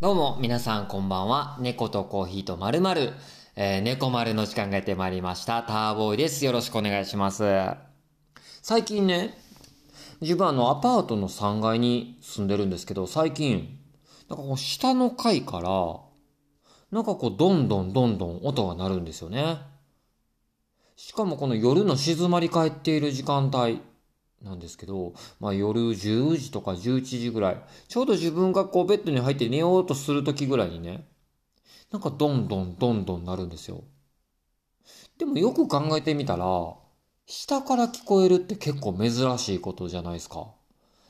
どうも、皆さんこんばんは。猫とコーヒーとまるまる、えー、猫丸の時間がやってまいりました。ターボーイです。よろしくお願いします。最近ね、自分あの、アパートの3階に住んでるんですけど、最近、なんかこう、下の階から、なんかこう、どんどんどんどん音が鳴るんですよね。しかもこの夜の静まり返っている時間帯なんですけど、まあ夜10時とか11時ぐらい、ちょうど自分がこうベッドに入って寝ようとする時ぐらいにね、なんかどんどんどんどんなるんですよ。でもよく考えてみたら、下から聞こえるって結構珍しいことじゃないですか。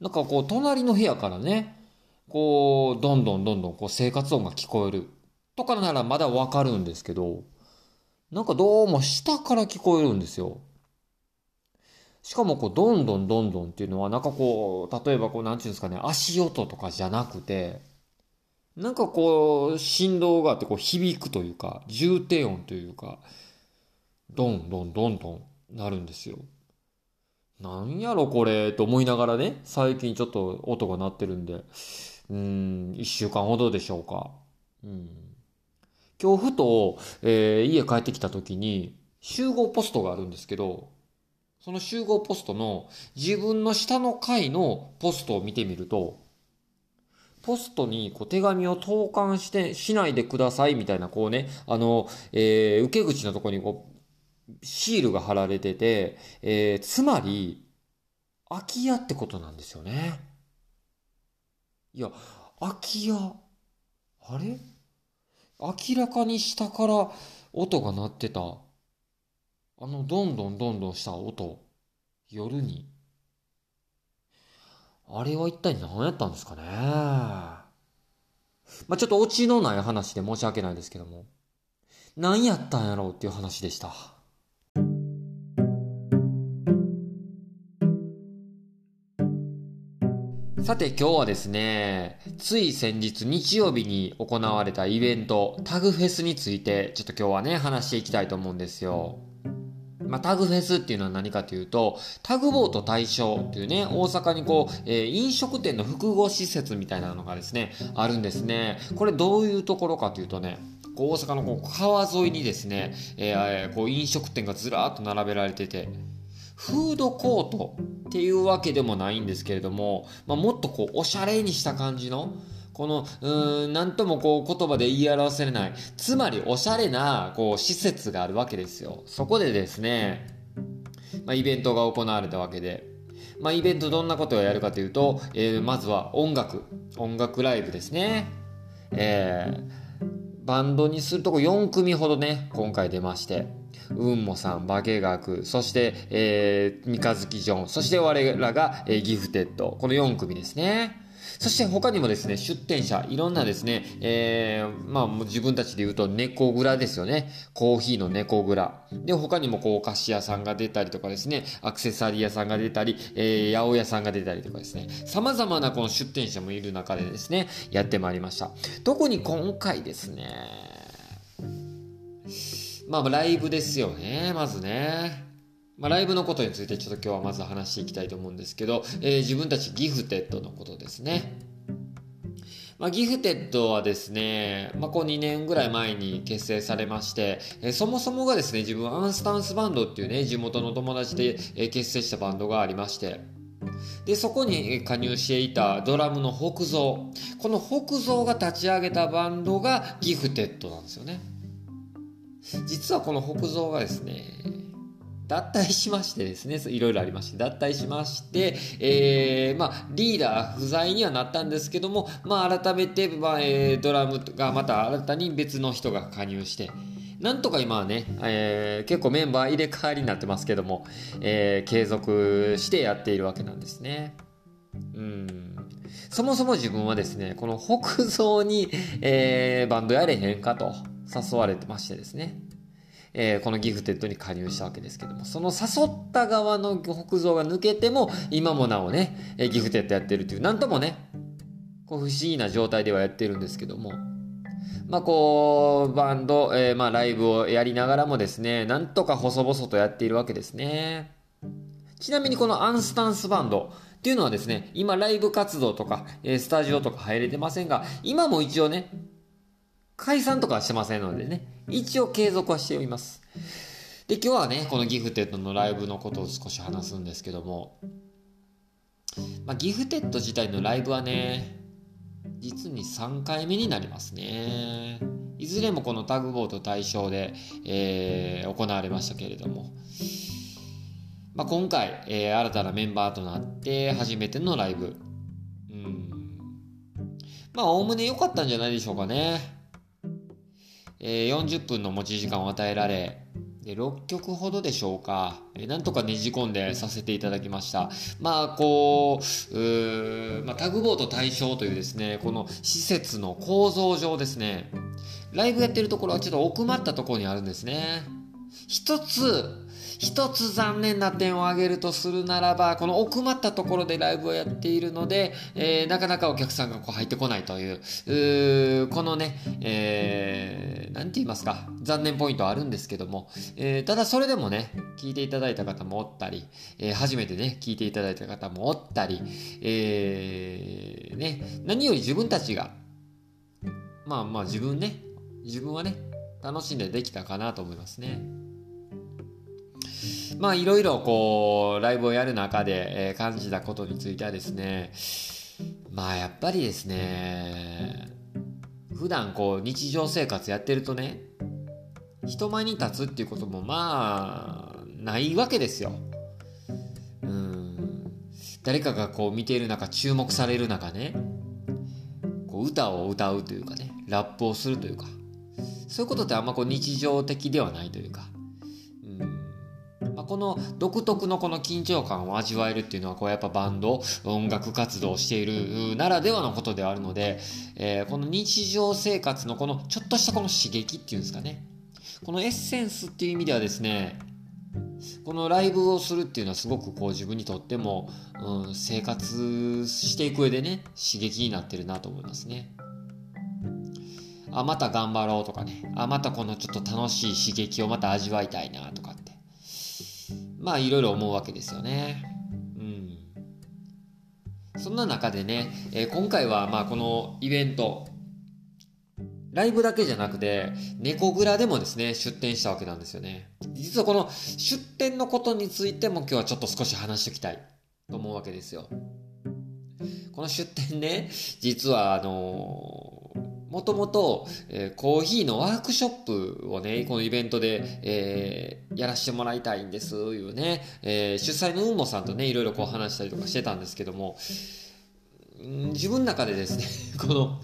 なんかこう隣の部屋からね、こう、どんどんどんどんこう生活音が聞こえるとかならまだわかるんですけど、なんかどうも下から聞こえるんですよ。しかもこう、どんどんどんどんっていうのは、なんかこう、例えばこう、なんていうんですかね、足音とかじゃなくて、なんかこう、振動があってこう、響くというか、重低音というか、どんどんどんどんなるんですよ。なんやろこれ、と思いながらね、最近ちょっと音が鳴ってるんで、うん、一週間ほどでしょうか。うん。今日ふと、えー、家帰ってきた時に、集合ポストがあるんですけど、その集合ポストの自分の下の階のポストを見てみると、ポストにこう手紙を投函して、しないでくださいみたいな、こうね、あの、えー、受け口のとこにこう、シールが貼られてて、えー、つまり、空き家ってことなんですよね。いや、空き家、あれ？明らかに下から音が鳴ってた。あの、どんどんどんどんした音。夜に。あれは一体何やったんですかね。まあ、ちょっとオチのない話で申し訳ないですけども。何やったんやろうっていう話でした。さて今日はですね、つい先日日曜日に行われたイベント、タグフェスについて、ちょっと今日はね、話していきたいと思うんですよ。まあ、タグフェスっていうのは何かというと、タグボート対象っていうね、大阪にこう、えー、飲食店の複合施設みたいなのがですね、あるんですね。これどういうところかというとね、こう大阪のこう川沿いにですね、えー、こう飲食店がずらっと並べられてて、フードコートっていうわけでもないんですけれども、まあ、もっとこう、おしゃれにした感じの、この、うーん、なんともこう言葉で言い表せれない。つまりおしゃれな、こう、施設があるわけですよ。そこでですね、まあ、イベントが行われたわけで、まあ、イベントどんなことをやるかというと、えー、まずは音楽。音楽ライブですね。えー、バンドにするとこ4組ほどね、今回出まして。うんもさん、化学、そして、えー、三日月ジョン、そして我らが、えー、ギフテッド。この4組ですね。そして他にもですね、出店者、いろんなですね、えー、まあ自分たちで言うと猫蔵ですよね。コーヒーの猫蔵。で、他にもこうお菓子屋さんが出たりとかですね、アクセサリー屋さんが出たり、えー、八百屋さんが出たりとかですね、様々なこの出店者もいる中でですね、やってまいりました。特に今回ですね、まあライブですよね、まずね。まあ、ライブのことについてちょっと今日はまず話していきたいと思うんですけど、えー、自分たちギフテッドのことですね。まあ、ギフテッドはですね、まあ、こう2年ぐらい前に結成されまして、えー、そもそもがですね、自分アンスタンスバンドっていうね、地元の友達で、え、結成したバンドがありまして、で、そこに加入していたドラムの北蔵。この北蔵が立ち上げたバンドがギフテッドなんですよね。実はこの北蔵がですね、脱退しましてですね、いろいろありまして、脱退しまして、えー、まあ、リーダー不在にはなったんですけども、まあ、改めて、まあ、えー、ドラムがまた新たに別の人が加入して、なんとか今はね、えー、結構メンバー入れ替わりになってますけども、えー、継続してやっているわけなんですね。うん。そもそも自分はですね、この北蔵に、えー、バンドやれへんかと誘われてましてですね。えー、このギフテッドに加入したわけですけども、その誘った側の北蔵が抜けても、今もなおね、えギフテッドやってるという、なんともね、こう不思議な状態ではやってるんですけども、まあこう、バンド、えー、まあライブをやりながらもですね、なんとか細々とやっているわけですね。ちなみにこのアンスタンスバンド、っていうのはですね、今ライブ活動とか、え、スタジオとか入れてませんが、今も一応ね、解散とかはしてませんのでね、一応継続はしております。で、今日はね、このギフテッドのライブのことを少し話すんですけども、まあ、ギフテッド自体のライブはね、実に3回目になりますね。いずれもこのタグボート対象で、えー、行われましたけれども、まあ、今回、えー、新たなメンバーとなって初めてのライブ。うん。まあ、おおむね良かったんじゃないでしょうかね。えー、40分の持ち時間を与えられ、で6曲ほどでしょうか、えー、なんとかねじ込んでさせていただきました。まあ、こう、まあ、タグボート対象というですね、この施設の構造上ですね、ライブやってるところはちょっと奥まったところにあるんですね。一つ、一つ残念な点を挙げるとするならば、この奥まったところでライブをやっているので、えー、なかなかお客さんがこう入ってこないという、うこのね、えー、なんて言いますか、残念ポイントはあるんですけども、えー、ただそれでもね、聞いていただいた方もおったり、えー、初めてね、聞いていただいた方もおったり、えー、ね、何より自分たちが、まあまあ自分ね、自分はね、楽しんでできたかなと思いますね。まあいろいろこうライブをやる中で、え感じたことについてはですねまあやっぱりですね普段こう日常生活やってるとね人前に立つっていうこともまあないわけですよ。うん誰かがこう見ている中注目される中ねこう歌を歌うというかねラップをするというかそういうことってあんまこう日常的ではないというかこの独特のこの緊張感を味わえるっていうのはこうやっぱバンド音楽活動をしているならではのことであるので、えー、この日常生活のこのちょっとしたこの刺激っていうんですかねこのエッセンスっていう意味ではですねこのライブをするっていうのはすごくこう自分にとっても、うん、生活していく上でね刺激になってるなと思いますね。あまた頑張ろうとかねあまたこのちょっと楽しい刺激をまた味わいたいなとかまあいろいろ思うわけですよね。うん。そんな中でね、えー、今回はまあこのイベント、ライブだけじゃなくて、猫蔵でもですね、出店したわけなんですよね。実はこの出店のことについても今日はちょっと少し話しておきたいと思うわけですよ。この出店ね、実はあのーもともと、えー、コーヒーのワークショップをね、このイベントで、えー、やらせてもらいたいんです、いうね、えー、主催のウンモさんとね、いろいろこう話したりとかしてたんですけども、自分の中でですね、この、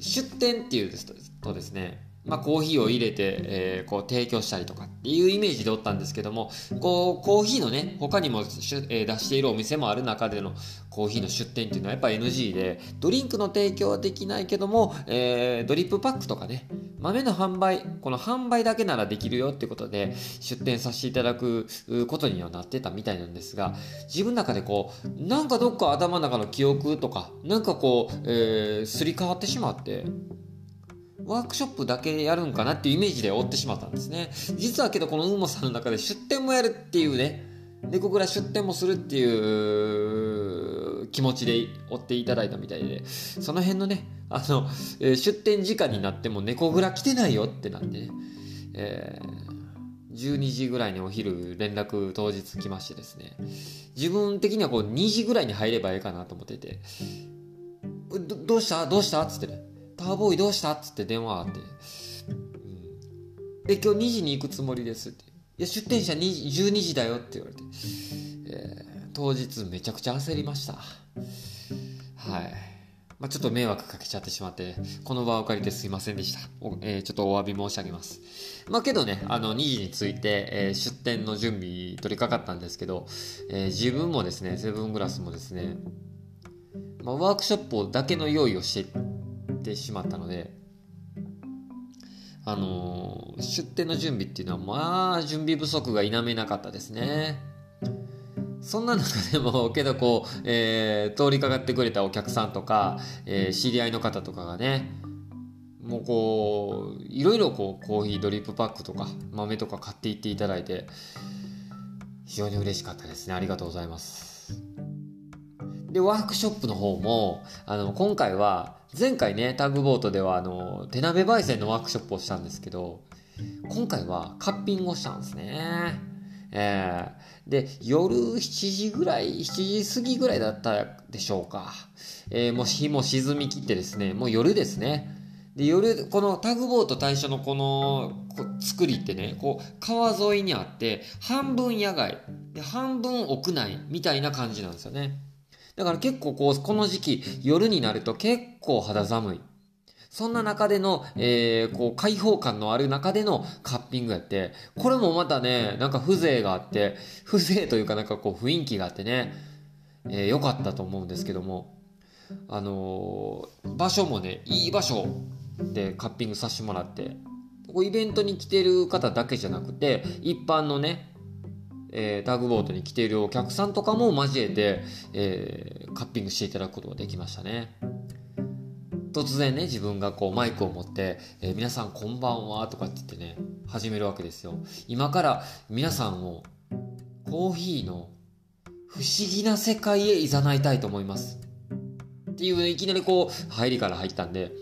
出店っていうですとですね、まあ、コーヒーを入れて、えー、こう提供したりとかっていうイメージでおったんですけどもこうコーヒーのね他にもしゅ、えー、出しているお店もある中でのコーヒーの出店っていうのはやっぱ NG でドリンクの提供はできないけども、えー、ドリップパックとかね豆の販売この販売だけならできるよってことで出店させていただくことにはなってたみたいなんですが自分の中でこうなんかどっか頭の中の記憶とかなんかこう、え、すり替わってしまってワークショップだけやるんかなっていうイメージで追ってしまったんですね。実はけどこのウモさんの中で出店もやるっていうね、猫蔵出店もするっていう気持ちで追っていただいたみたいで、その辺のね、あの、えー、出店時間になっても猫蔵来てないよってなってね、えー、12時ぐらいにお昼連絡当日来ましてですね、自分的にはこう2時ぐらいに入ればいいかなと思ってて、どどうした？どうした？っつってね、ターボーイどうした？っつって電話あって、うん、で、今日2時に行くつもりです？って。いや、出店者12時だよって言われて、えー、当日めちゃくちゃ焦りました。はい。まあ、ちょっと迷惑かけちゃってしまって、この場を借りてすいませんでした。えー、ちょっとお詫び申し上げます。まあ、けどね、あの、2時について、えー、出店の準備取り掛かったんですけど、えー、自分もですね、セブングラスもですね、まあ、ワークショップだけの用意をしてってしまったので、あのー、出店の準備っていうのは、まあ、準備不足が否めなかったですね。そんな中でも、けどこう、えー、通りかかってくれたお客さんとか、えー、知り合いの方とかがね、もうこう、いろいろこう、コーヒードリップパックとか、豆とか買っていっていただいて、非常に嬉しかったですね。ありがとうございます。で、ワークショップの方も、あの、今回は、前回ね、タグボートでは、あの、手鍋焙煎のワークショップをしたんですけど、今回はカッピングをしたんですね。えー、で、夜7時ぐらい、7時過ぎぐらいだったでしょうか。えー、もう日も沈みきってですね、もう夜ですね。で、夜、このタグボート対象のこの作りってね、こう、川沿いにあって、半分野外、で半分屋内みたいな感じなんですよね。だから結構こう、この時期、夜になると結構肌寒い。そんな中での、えー、こう、開放感のある中でのカッピングやって、これもまたね、なんか風情があって、風情というかなんかこう、雰囲気があってね、えー、良かったと思うんですけども、あのー、場所もね、いい場所でカッピングさせてもらって、イベントに来てる方だけじゃなくて、一般のね、えー、タグボートに来ているお客さんとかも交えて、えー、カッピングしていただくことができましたね。突然ね、自分がこうマイクを持って、えー、皆さんこんばんはとかって言ってね、始めるわけですよ。今から皆さんをコーヒーの不思議な世界へ誘いたいと思います。っていう、いきなりこう、入りから入ったんで、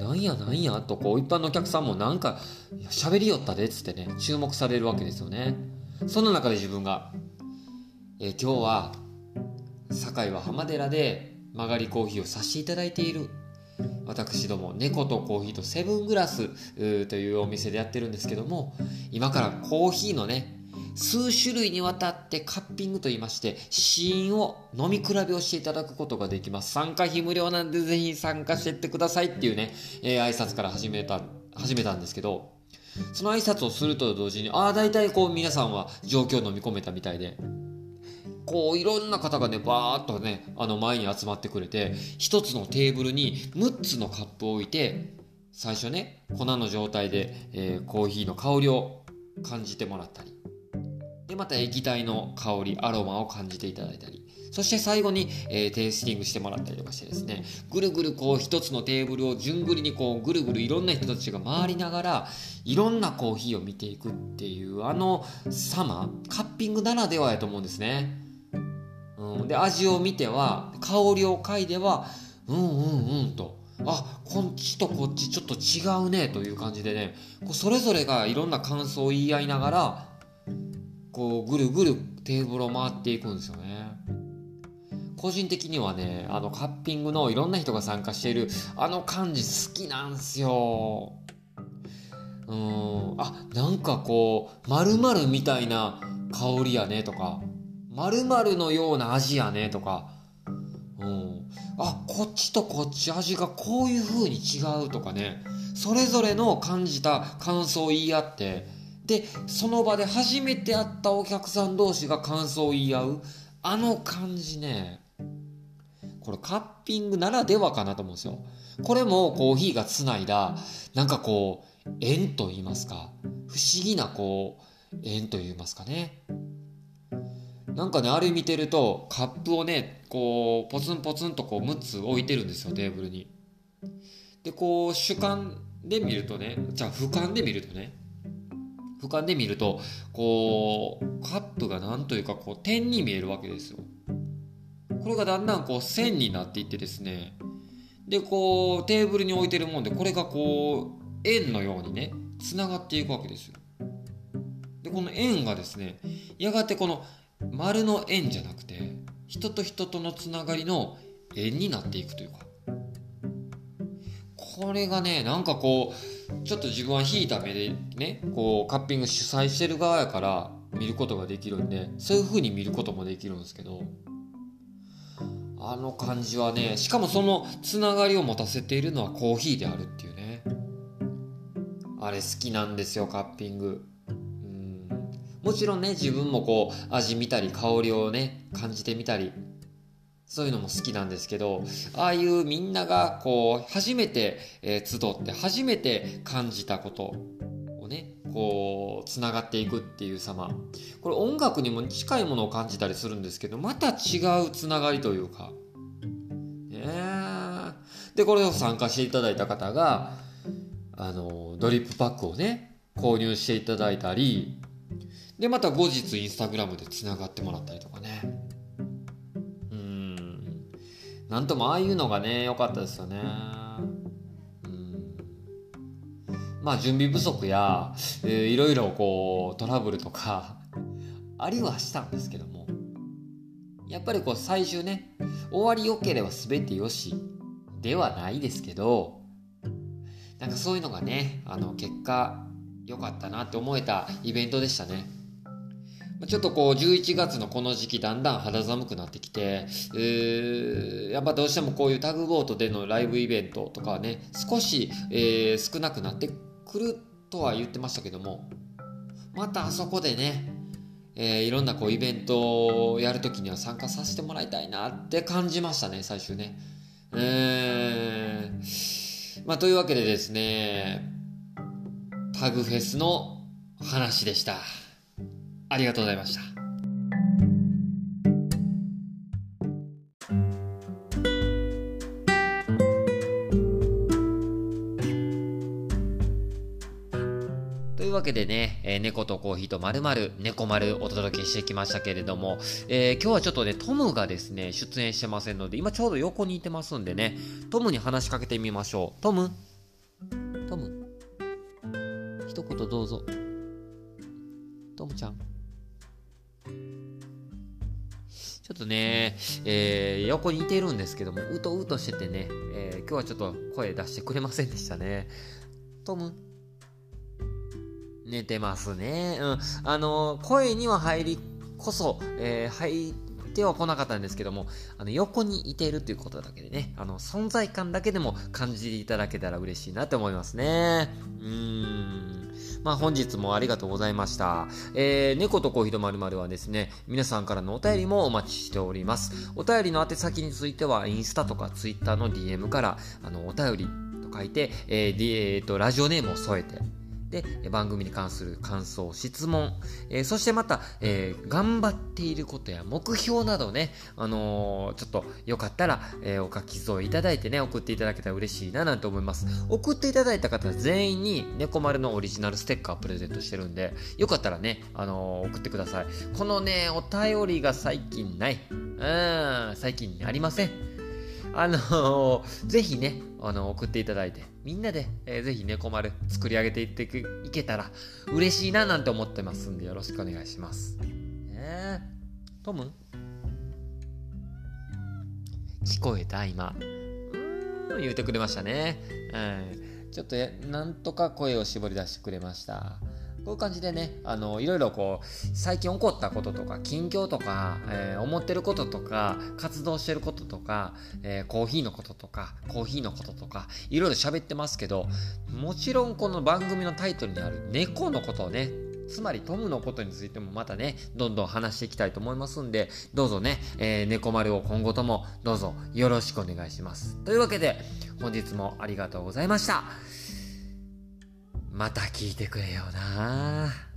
なんやなんやとこう、一般のお客さんもなんか、喋りよったでっつってね、注目されるわけですよね。その中で自分が、えー、今日は、堺は浜寺で曲がりコーヒーをさせていただいている。私ども、猫とコーヒーとセブングラスというお店でやってるんですけども、今からコーヒーのね、数種類にわたってカッピングと言いまして、試飲を飲み比べをしていただくことができます。参加費無料なんでぜひ参加してってくださいっていうね、えー、挨拶から始めた、始めたんですけど、その挨拶をすると同時に、ああ、大体こう皆さんは状況を飲み込めたみたいで、こういろんな方がね、バーっとね、あの前に集まってくれて、一つのテーブルに6つのカップを置いて、最初ね、粉の状態で、えー、コーヒーの香りを感じてもらったり、で、また液体の香り、アロマを感じていただいたり、そして最後に、えー、テイスティングしてもらったりとかしてですね、ぐるぐるこう一つのテーブルを順繰りにこうぐるぐるいろんな人たちが回りながら、いろんなコーヒーを見ていくっていうあの様、カッピングならではやと思うんですね。うん、で、味を見ては、香りを嗅いでは、うんうんうんと、あ、こっちとこっちちょっと違うねという感じでね、こうそれぞれがいろんな感想を言い合いながら、こうぐるぐるテーブルを回っていくんですよね。個人的にはね、あのカッピングのいろんな人が参加しているあの感じ好きなんすよ。うん、あ、なんかこう、〇〇みたいな香りやねとか、〇〇のような味やねとか、うん、あ、こっちとこっち味がこういう風に違うとかね、それぞれの感じた感想を言い合って、で、その場で初めて会ったお客さん同士が感想を言い合う、あの感じね、これカッピングならではかなと思うんですよ。これもコーヒーがつないだ、なんかこう、縁と言いますか、不思議なこう、縁と言いますかね。なんかね、あれ見てると、カップをね、こう、ポツンポツンとこう、6つ置いてるんですよ、テーブルに。で、こう、主観で見るとね、じゃあ俯瞰で見るとね、俯瞰で見ると、こう、カップがなんというか、こう、点に見えるわけですよ。これがだんだんこう線になっていってですねでこうテーブルに置いてるもんでこれがこう円のようにねつながっていくわけですよでこの円がですねやがてこの丸の円じゃなくて人と人とのつながりの円になっていくというかこれがねなんかこうちょっと自分は引いた目でねこうカッピング主催してる側やから見ることができるんでそういう風に見ることもできるんですけどあの感じはね、しかもそのつながりを持たせているのはコーヒーであるっていうね。あれ好きなんですよ、カッピング。うんもちろんね、自分もこう、味見たり、香りをね、感じてみたり、そういうのも好きなんですけど、ああいうみんながこう、初めて、え、集って初めて感じたことをね、こう、つながっていくっていう様。これ音楽にも近いものを感じたりするんですけど、また違うつながりというか。ねで、これを参加していただいた方が、あの、ドリップパックをね、購入していただいたり、で、また後日インスタグラムでつながってもらったりとかね。なんともああいうのがね良かったですよね。まあ準備不足や、えー、いろいろこうトラブルとかありはしたんですけども。やっぱりこう最終ね終わり良ければ全てよしではないですけどなんかそういうのがねあの結果良かったなって思えたイベントでしたね。ちょっとこう11月のこの時期だんだん肌寒くなってきて、えー、やっぱどうしてもこういうタグボートでのライブイベントとかはね少し、えー、少なくなってくるとは言ってましたけどもまたあそこでね、えー、いろんなこうイベントをやるときには参加させてもらいたいなって感じましたね最終ね。えー、まあというわけでですねタグフェスの話でした。ありがとうございました。というわけでね、えー、猫とコーヒーとまるまる猫丸お届けしてきましたけれども、えー、今日はちょっとね、トムがですね、出演してませんので、今ちょうど横にいてますんでね、トムに話しかけてみましょう。トムトム一言どうぞ。トムちゃん。ちょっとね、えー、横にいてるんですけども、うとうとしててね、えー、今日はちょっと声出してくれませんでしたね。トム寝てますね。うん。あの、声には入りこそ、えー、入っては来なかったんですけども、あの、横にいているということだけでね、あの、存在感だけでも感じていただけたら嬉しいなって思いますね。うーん。まあ、本日もありがとうございました。えー、猫とコーヒーとまるまるはですね、皆さんからのお便りもお待ちしております。お便りの宛先については、インスタとかツイッターの DM から、あの、お便りと書いて、えー、えー、と、ラジオネームを添えて、で、番組に関する感想、質問、えー、そしてまた、えー、頑張っていることや目標などね、あのー、ちょっとよかったら、えお書き添えいただいてね、送っていただけたら嬉しいななんて思います。送っていただいた方全員に猫丸のオリジナルステッカープレゼントしてるんで、よかったらね、あの送ってください。このね、お便りが最近ない。うん、最近ありません。あのぜひね、あの送っていただいて、みんなで、えー、ぜひ猫丸作り上げていっていけたら嬉しいななんて思ってますんでよろしくお願いします。えー、トム？聞こえた今。うーん、言うてくれましたね。うん。ちょっとなんとか声を絞り出してくれました。こういう感じでね、あの、いろいろこう、最近起こったこととか、近況とか、えー、思ってることとか、活動してることとか、えー、コーヒーのこととか、コーヒーのこととか、いろいろ喋ってますけど、もちろんこの番組のタイトルにある猫のことをね、つまりトムのことについてもまたね、どんどん話していきたいと思いますんで、どうぞね、えー、猫丸を今後ともどうぞよろしくお願いします。というわけで、本日もありがとうございました。また聞いてくれよな。